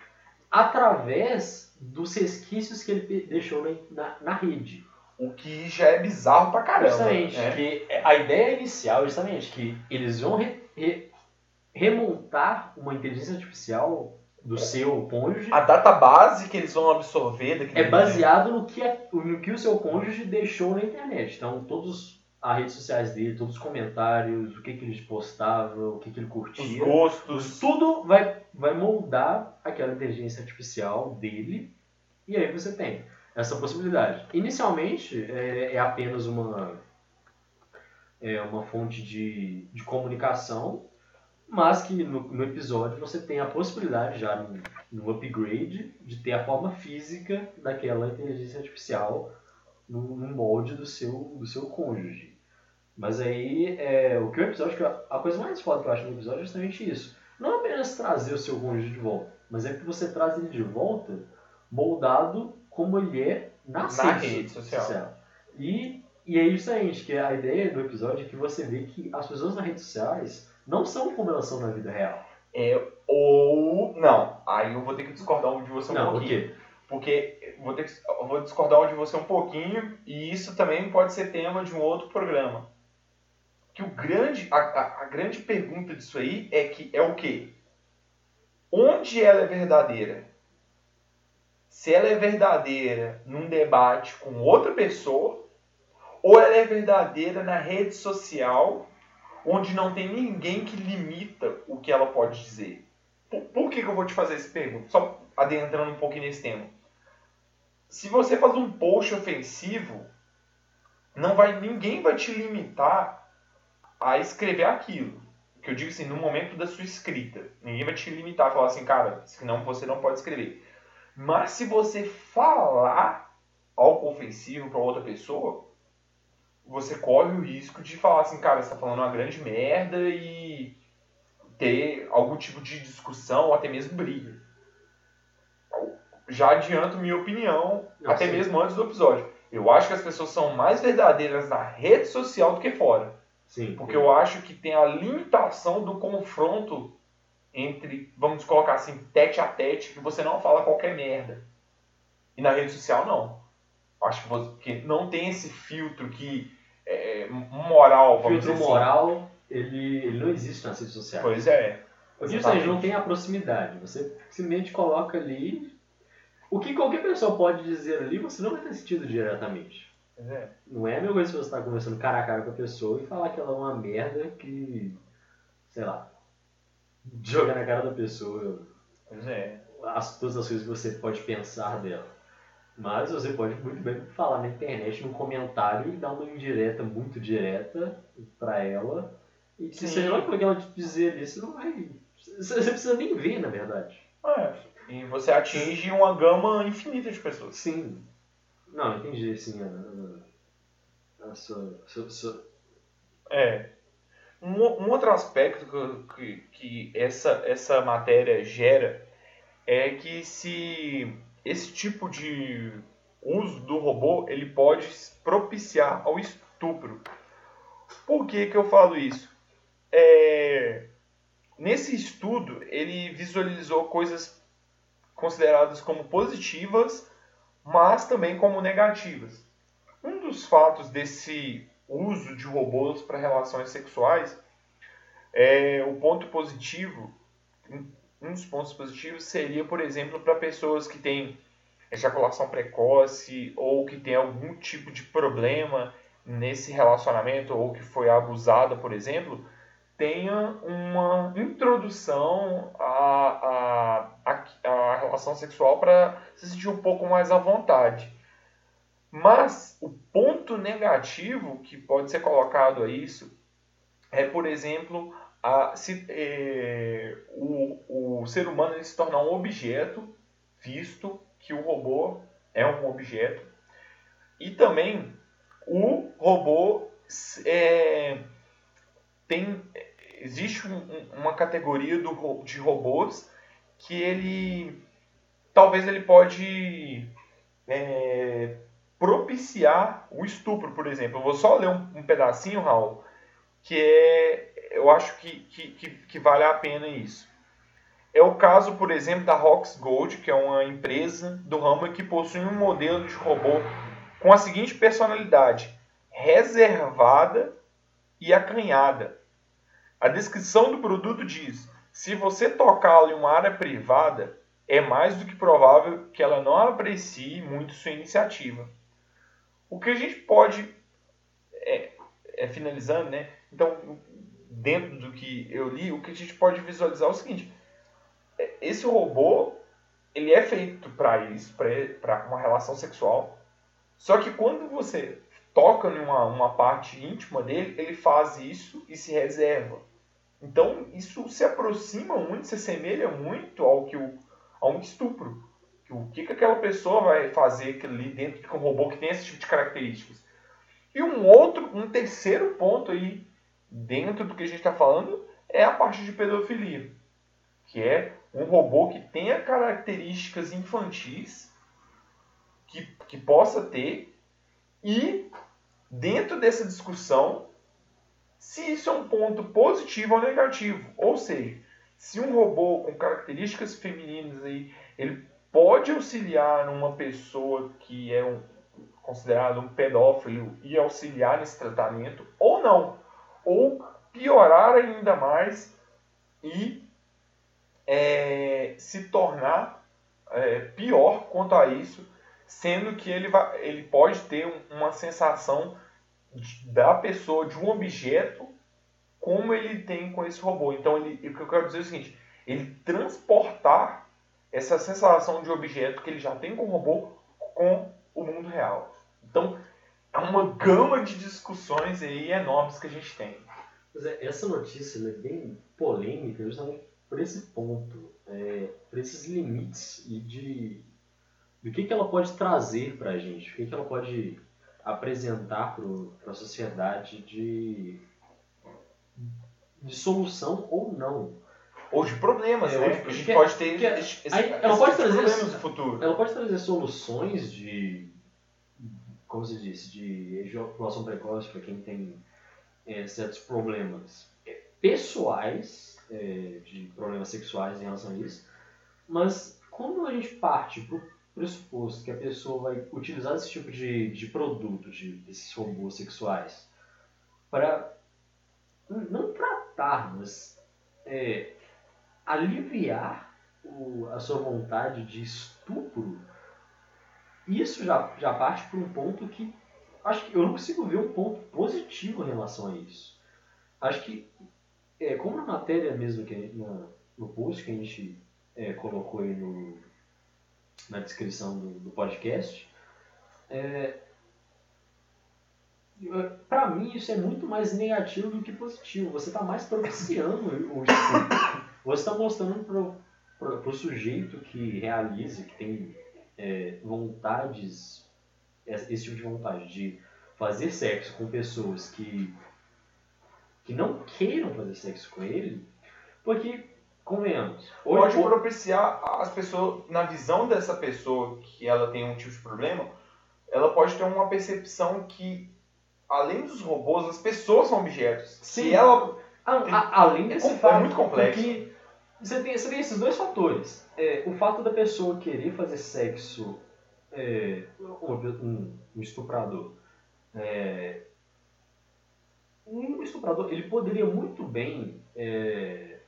através dos resquícios que ele deixou na, na rede. O que já é bizarro pra caramba. Justamente. Né? Que a ideia inicial, justamente, que eles vão re, re, remontar uma inteligência artificial do seu cônjuge. A database que eles vão absorver é baseado no que, é, no que o seu cônjuge deixou na internet. Então, todos as redes sociais dele, todos os comentários, o que, que ele postava, o que, que ele curtia. Os gostos. Tudo vai, vai moldar aquela inteligência artificial dele. E aí você tem essa possibilidade. Inicialmente é, é apenas uma, é uma fonte de, de comunicação, mas que no, no episódio você tem a possibilidade já no, no upgrade de ter a forma física daquela inteligência artificial no, no molde do seu, do seu cônjuge. Mas aí, é, o que o episódio, a coisa mais foda que eu acho no episódio é justamente isso. Não apenas trazer o seu cônjuge de volta, mas é que você traz ele de volta moldado como ele é na, Na rede social. E, e é justamente que a ideia do episódio é que você vê que as pessoas nas redes sociais não são como elas são na vida real. É, ou. Não, aí eu vou ter que discordar de você um não, pouquinho. quê? Porque vou ter que, eu vou discordar de você um pouquinho, e isso também pode ser tema de um outro programa. Que o grande, a, a, a grande pergunta disso aí é que é o quê? Onde ela é verdadeira? Se ela é verdadeira num debate com outra pessoa, ou ela é verdadeira na rede social, onde não tem ninguém que limita o que ela pode dizer. Por, por que, que eu vou te fazer essa pergunta? Só adentrando um pouquinho nesse tema. Se você faz um post ofensivo, não vai, ninguém vai te limitar a escrever aquilo. Que eu digo assim, no momento da sua escrita. Ninguém vai te limitar a falar assim, cara, senão você não pode escrever. Mas se você falar algo ofensivo para outra pessoa, você corre o risco de falar assim, cara, você tá falando uma grande merda e ter algum tipo de discussão ou até mesmo briga. Já adianto minha opinião, Não, até sim. mesmo antes do episódio. Eu acho que as pessoas são mais verdadeiras na rede social do que fora. Sim. Porque eu acho que tem a limitação do confronto entre, vamos colocar assim, tete a tete, que você não fala qualquer merda. E na rede social, não. Acho que, você, que não tem esse filtro que é, moral, O vamos filtro dizer assim. moral, ele, ele não existe nas redes sociais. Pois é. Justamente não tem a proximidade. Você simplesmente coloca ali. O que qualquer pessoa pode dizer ali, você não vai ter sentido diretamente. É. Não é a mesma coisa se você estar conversando cara a cara com a pessoa e falar que ela é uma merda que. sei lá. joga na cara da pessoa Pois é. as, todas as coisas que você pode pensar dela. Mas você pode muito bem falar na internet, num comentário, e dar uma indireta muito direta pra ela. E se Sim. seja lá o que ela te dizer ali, você não vai. Você você precisa nem ver, na verdade. É. E você atinge uma gama infinita de pessoas. Sim. Não, entendi, sim. A, a, sua, sua, sua- É. Um, um outro aspecto que, que, que essa, essa matéria gera é que se esse tipo de uso do robô ele pode propiciar ao estupro. Por que, que eu falo isso? É, nesse estudo ele visualizou coisas consideradas como positivas, mas também como negativas. Um dos fatos desse uso de robôs para relações sexuais, é, o ponto positivo, um- dos pontos positivos seria, por exemplo, para pessoas que têm ejaculação precoce ou que tem algum tipo de problema nesse relacionamento ou que foi abusada, por exemplo, tenha uma introdução à, à relação sexual para se sentir um pouco mais à vontade. Mas o ponto negativo que pode ser colocado a isso é, por exemplo, a, se, eh, o, o ser humano se tornar um objeto, visto que o robô é um objeto, e também o robô é, tem existe um- um- uma categoria do, de robôs que ele talvez ele pode é, propiciar o estupro, por exemplo. Eu vou só ler um, um pedacinho, Raul, que é, eu acho que, que, que, que vale a pena isso. É o caso, por exemplo, da Rox Gold, que é uma empresa do ramo que possui um modelo de robô com a seguinte personalidade: reservada e acanhada. A descrição do produto diz: se você tocá-lo em uma área privada, é mais do que provável que ela não aprecie muito sua iniciativa. O que a gente pode, é, é, finalizando, né? Então, dentro do que eu li, o que a gente pode visualizar é o seguinte: esse robô ele é feito para isso, para uma relação sexual. Só que quando você toca em uma, uma parte íntima dele, ele faz isso e se reserva. Então, isso se aproxima muito, se assemelha muito ao que o, a um estupro. O que, que aquela pessoa vai fazer ali dentro de um robô que tem esse tipo de características. E um outro, um terceiro ponto aí, dentro do que a gente está falando, é a parte de pedofilia. Que é um robô que tenha características infantis, que, que possa ter e, dentro dessa discussão, se isso é um ponto positivo ou negativo. Ou seja, se um robô com características femininas aí, ele pode auxiliar numa pessoa que é um, considerado um pedófilo e auxiliar nesse tratamento, ou não. Ou piorar ainda mais e é, se tornar é, pior quanto a isso, sendo que ele, vai, ele pode ter uma sensação da pessoa, de um objeto, como ele tem com esse robô. Então, ele, o que eu quero dizer é o seguinte: ele transportar essa sensação de objeto que ele já tem com o robô com o mundo real. Então, é uma gama de discussões aí enormes que a gente tem. É, essa notícia é bem polêmica justamente por esse ponto, é, por esses limites e de do que, que ela pode trazer para a gente, o que, que ela pode apresentar para a sociedade de, de solução ou não. Ou de problemas, é, né? A gente pode ter é, esse, aí, ela pode trazer problemas no futuro. Ela pode trazer soluções de, como se disse, de ejaculação precoce para quem tem é, certos problemas é, pessoais, é, de problemas sexuais em relação a isso, mas quando a gente parte para o pressuposto que a pessoa vai utilizar esse tipo de, de produto, de, esses robôs sexuais, para não tratar, mas é, aliviar o, a sua vontade de estupro, isso já, já parte para um ponto que acho que eu não consigo ver um ponto positivo em relação a isso. Acho que, é, como na matéria mesmo, que na, no post que a gente é, colocou aí no, na descrição do, do podcast, é, para mim isso é muito mais negativo do que positivo. Você está mais propiciando o estudo. [LAUGHS] Você está mostrando para o sujeito que realiza, que tem é, vontades esse tipo de vontade de fazer sexo com pessoas que, que não queiram fazer sexo com ele, porque, convenhamos... Pode ou... propiciar as pessoas, na visão dessa pessoa que ela tem um tipo de problema, ela pode ter uma percepção que, além dos robôs, as pessoas são objetos. Sim. Se ela... A, a, além é desse é, fato, é muito complexo. Que você tem, você tem esses dois fatores. É, o fato da pessoa querer fazer sexo é, um, um, estuprador. É, um estuprador, ele poderia muito bem, é,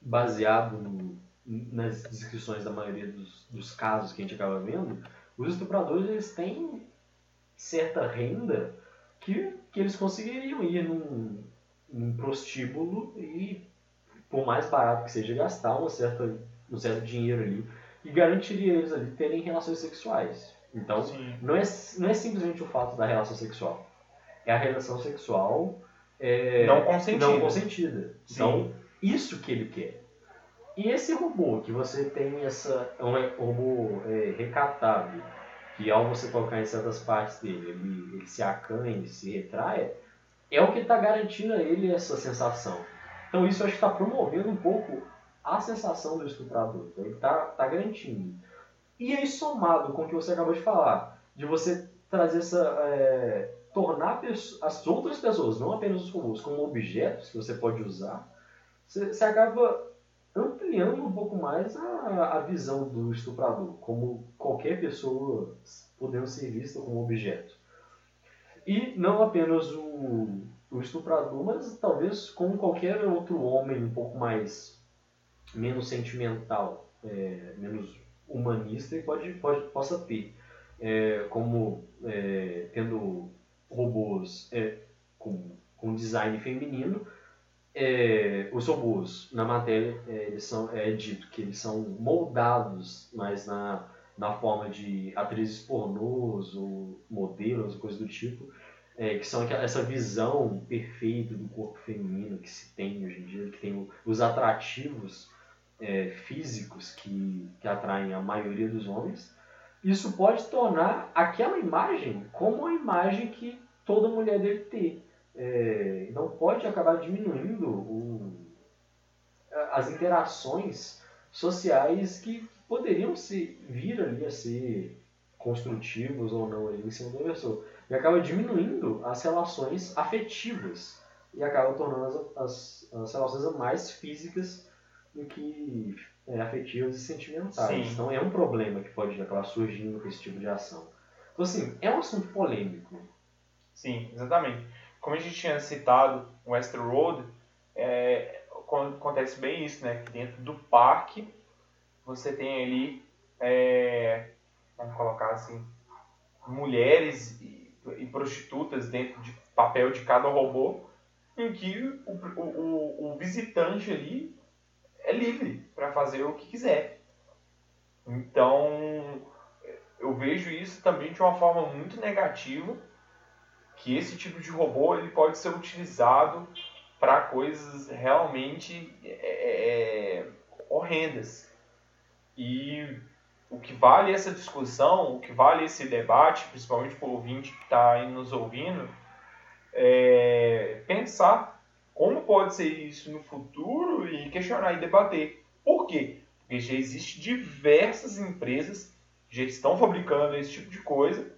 baseado no, nas descrições da maioria dos, dos casos que a gente acaba vendo, os estupradores eles têm certa renda que, que eles conseguiriam ir num, num prostíbulo e, por mais barato que seja, gastar uma certa, um certo dinheiro ali e garantiria eles ali terem relações sexuais. Então, não é, não é simplesmente o fato da relação sexual. É a relação sexual é, não consentida. Não consentida. Então, isso que ele quer. E esse robô, que você tem essa. É um robô é, recatável, que ao você tocar em certas partes dele, ele, ele se acanha, se retrai, é o que está garantindo a ele essa sensação. Então isso acho que está promovendo um pouco a sensação do estuprador. Então ele está tá garantindo. E aí somado com o que você acabou de falar, de você trazer essa... É, tornar as outras pessoas, não apenas os robôs, como objetos que você pode usar, você acaba ampliando um pouco mais a, a visão do estuprador, como qualquer pessoa podendo ser vista como objeto. E não apenas o, o estuprador, mas talvez como qualquer outro homem um pouco mais menos sentimental, é, menos humanista e pode, pode, possa ter. É, como é, tendo robôs é, com, com design feminino, é, os robôs, na matéria, é, eles são, é dito que eles são moldados mais na, na forma de atrizes pornôs ou modelos, coisa do tipo, é, que são essa visão perfeita do corpo feminino que se tem hoje em dia, que tem os atrativos é, físicos que, que atraem a maioria dos homens, isso pode tornar aquela imagem como a imagem que toda mulher deve ter. É, não pode acabar diminuindo o, as interações sociais que poderiam se vir ali a ser construtivos ou não ali em cima da pessoa. E acaba diminuindo as relações afetivas e acaba tornando as, as, as relações mais físicas do que é, afetivas e sentimentais. Sim. Então é um problema que pode acabar surgindo com esse tipo de ação. Então assim, é um assunto polêmico. Sim, exatamente. Como a gente tinha citado o Westworld, é, acon- acontece bem isso, né? Que dentro do parque você tem ali, é, vamos colocar assim, mulheres e, e prostitutas dentro de papel de cada robô, em que o, o, o visitante ali é livre para fazer o que quiser. Então, eu vejo isso também de uma forma muito negativa, que esse tipo de robô ele pode ser utilizado para coisas realmente é, é, horrendas. E o que vale essa discussão, o que vale esse debate, principalmente para o ouvinte que está aí nos ouvindo, é pensar como pode ser isso no futuro e questionar e debater. Por quê? Porque já existe diversas empresas que já estão fabricando esse tipo de coisa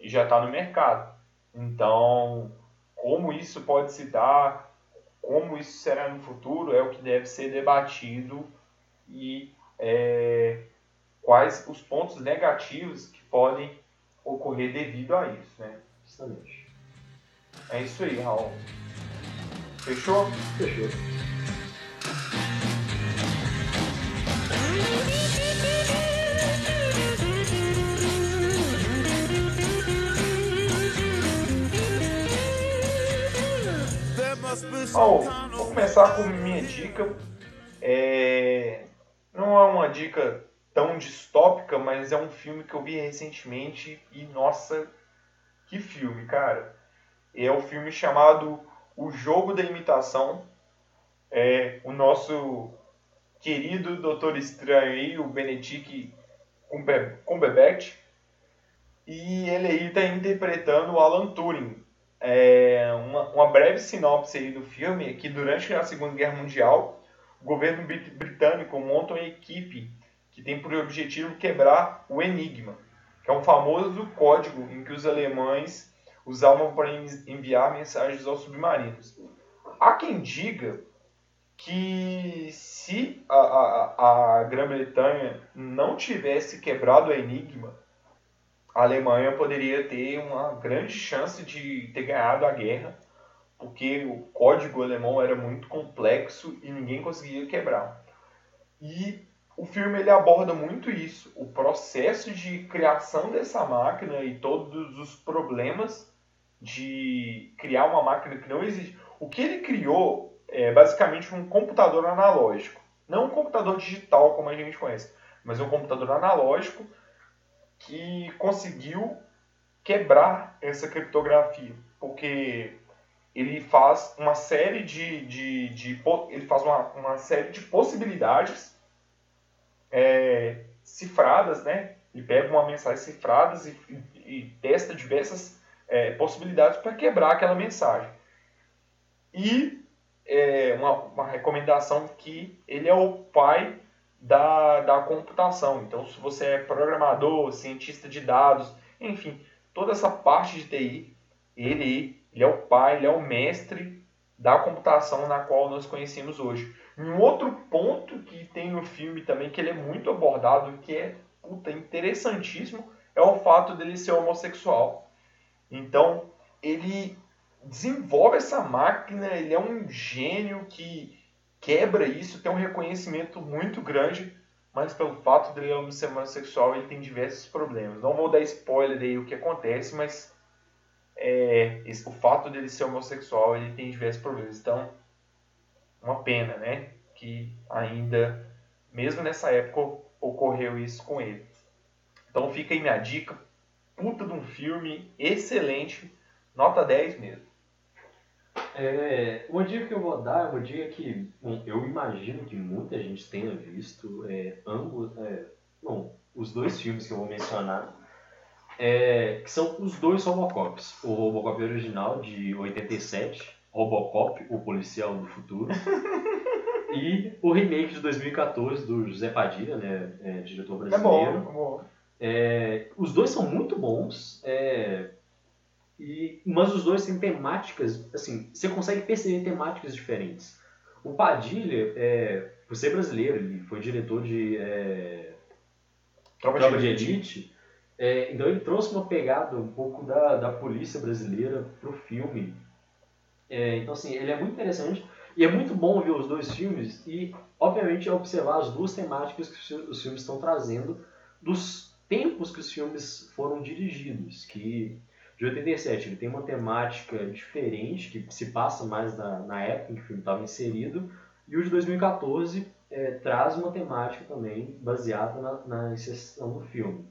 e já está no mercado. Então, como isso pode se dar, como isso será no futuro, é o que deve ser debatido e é, quais os pontos negativos que podem ocorrer devido a isso. Né? Justamente. É isso aí, Raul. Fechou? Fechou. Bom, vou começar com minha dica. É, Não é uma dica tão distópica, mas é um filme que eu vi recentemente e nossa, que filme, cara. É o filme chamado O Jogo da Imitação. É o nosso querido Doutor Estranho o Benedict Cumber- Cumberbatch. E ele aí está interpretando o Alan Turing. É, uma, uma breve sinopse do filme é que durante a Segunda Guerra Mundial, o governo brit- britânico monta uma equipe que tem por objetivo quebrar o Enigma, que é um famoso código em que os alemães usavam para en- enviar mensagens aos submarinos. Há quem diga que se a, a, a Grã-Bretanha não tivesse quebrado o Enigma, a Alemanha poderia ter uma grande chance de ter ganhado a guerra, porque o código alemão era muito complexo e ninguém conseguia quebrar. E o filme ele aborda muito isso, o processo de criação dessa máquina e todos os problemas de criar uma máquina que não existe. O que ele criou é basicamente um computador analógico, não um computador digital como a gente conhece, mas um computador analógico que conseguiu quebrar essa criptografia, porque ele faz uma série de, de, de ele faz uma, uma série de possibilidades é, cifradas, né? Ele pega uma mensagem cifradas e, e, e testa diversas é, possibilidades para quebrar aquela mensagem. E é, uma, uma recomendação que ele é o pai da, da computação. Então, se você é programador, cientista de dados, enfim, toda essa parte de TI, ele, ele é o pai, ele é o mestre da computação na qual nós conhecemos hoje. Um outro ponto que tem no filme também, que ele é muito abordado, que é puta, interessantíssimo, é o fato dele ser homossexual. Então, ele desenvolve essa máquina, ele é um gênio que quebra isso, tem um reconhecimento muito grande, mas pelo fato dele ser homossexual, ele tem diversos problemas. Não vou dar spoiler aí o que acontece, mas é, esse- o fato dele ser homossexual, ele tem diversos problemas. Então, uma pena, né? Que ainda, mesmo nessa época, ocorreu isso com ele. Então fica aí minha dica, puta de um filme, excelente, nota 10 mesmo. É, uma dica que eu vou dar é uma dica que bom, eu imagino que muita gente tenha visto. É, ambos, é, bom, os dois filmes que eu vou mencionar, é, que são os dois Robocops. O Robocop original de 87, Robocop, o policial do futuro, [LAUGHS] e o remake de 2014 do José Padilha, né, é, diretor É brasileiro. bom, é bom. É, os dois são muito bons, é, e, mas os dois têm temáticas, assim, você consegue perceber temáticas diferentes. O Padilha, é, por ser brasileiro, ele foi diretor de é, Tropa, Tropa de Elite. Elite, é, então ele trouxe uma pegada um pouco da, da polícia brasileira pro filme. É, então, assim, ele é muito interessante e é muito bom ver os dois filmes e, obviamente, observar as duas temáticas que os filmes estão trazendo dos tempos que os filmes foram dirigidos. Que de 87 ele tem uma temática diferente, que se passa mais na, na época em que o filme estava inserido, e o de 2014 é, traz uma temática também baseada na, na inserção do filme.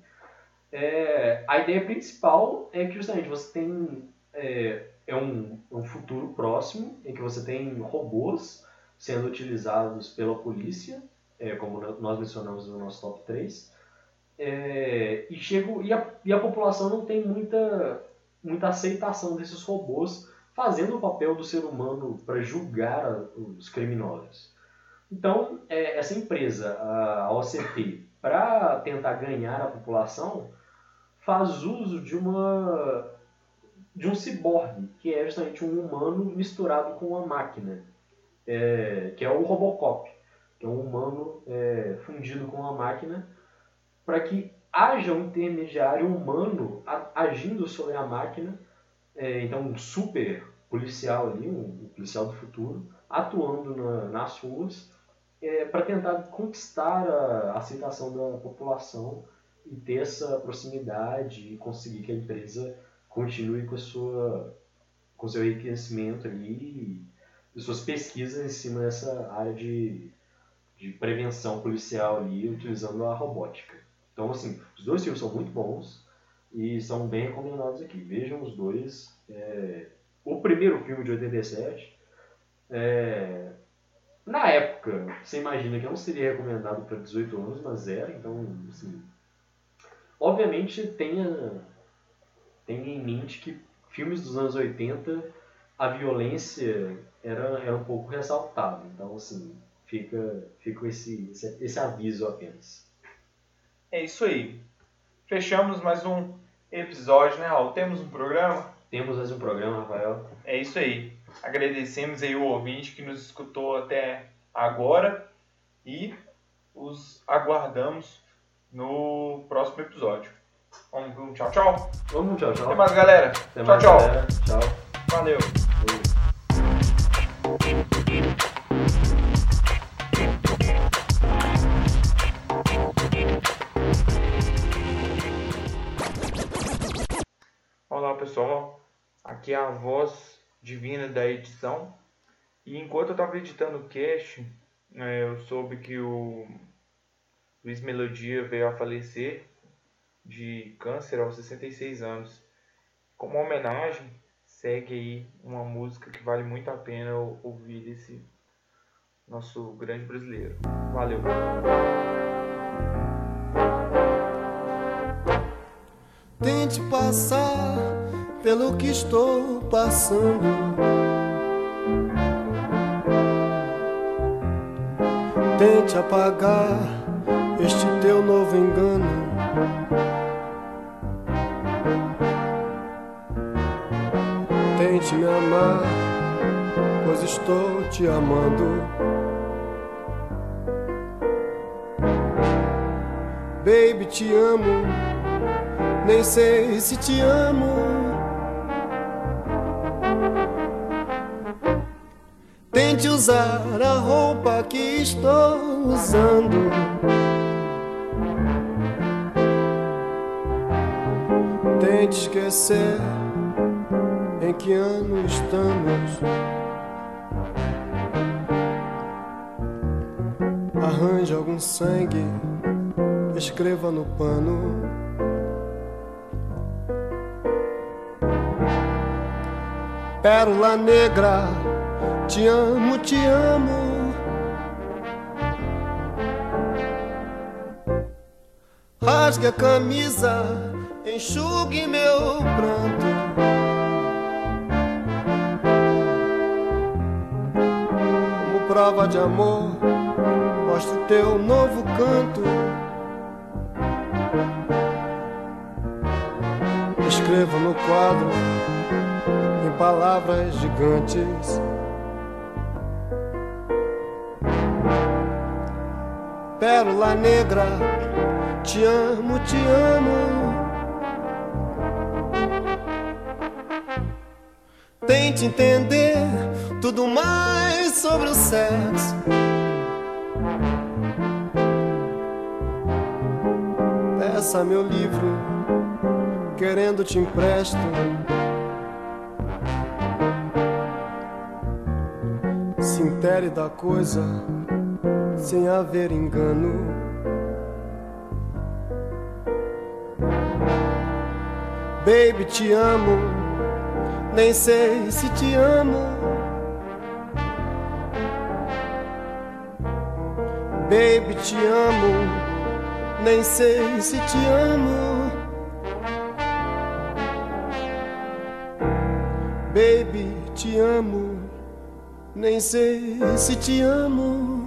É, a ideia principal é que justamente você tem é, é um, um futuro próximo em que você tem robôs sendo utilizados pela polícia, é, como nós mencionamos no nosso top 3, é, e, chega, e, a, e a população não tem muita, muita aceitação desses robôs fazendo o papel do ser humano para julgar os criminosos. Então, é, essa empresa, a, a OCP, para tentar ganhar a população, faz uso de uma de um ciborgue, que é justamente um humano misturado com uma máquina, é, que é o Robocop, que é um humano é, fundido com uma máquina, para que haja um intermediário humano agindo sobre a máquina, é, então um super policial ali, um, um policial do futuro, atuando na- nas ruas para tentar conquistar a aceitação da população e ter essa proximidade e conseguir que a empresa continue com sua com seu enriquecimento ali e suas pesquisas em cima dessa área de, de prevenção policial ali utilizando a robótica. Então assim, os dois filmes são muito bons e são bem recomendados aqui. Vejam os dois. É, o primeiro filme de 87 é, na época, você imagina que não seria recomendado para 18 anos, mas era, então, assim, obviamente tenha, tenha em mente que filmes dos anos 80, a violência era, era um pouco ressaltada, então, assim, fica, fica esse, esse, esse aviso apenas. É isso aí. Fechamos mais um episódio, né, Raul? Temos um programa? Temos mais um programa, Rafael. É isso aí. Agradecemos aí o ouvinte que nos escutou até agora e os aguardamos no próximo episódio. Vamos tchau, tchau. Vamos, tchau, tchau. Até mais, galera. Até tchau, mais, tchau. galera. Tchau. Valeu. Aqui é a voz divina da edição. E enquanto eu estava editando o cast, né, eu soube que o Luiz Melodia veio a falecer de câncer aos 66 anos. Como homenagem, segue aí uma música que vale muito a pena ouvir desse nosso grande brasileiro. Valeu! Tente passar pelo que estou passando. Tente apagar este teu novo engano. Tente me amar, pois estou te amando. Baby, te amo nem sei se te amo. Tente usar a roupa que estou usando. Tente esquecer em que ano estamos. Arranje algum sangue, escreva no pano. Pérola negra, te amo, te amo. Rasgue a camisa, enxugue meu pranto. Como prova de amor, mostre teu novo canto. escrevo no quadro em palavras gigantes. Pérola negra, te amo, te amo. Tente entender tudo mais sobre o sexo. Peça meu livro, querendo te empresto. Se intere da coisa sem haver engano. Baby, te amo, nem sei se te amo. Baby, te amo, nem sei se te amo. Baby, te amo, nem sei se te amo.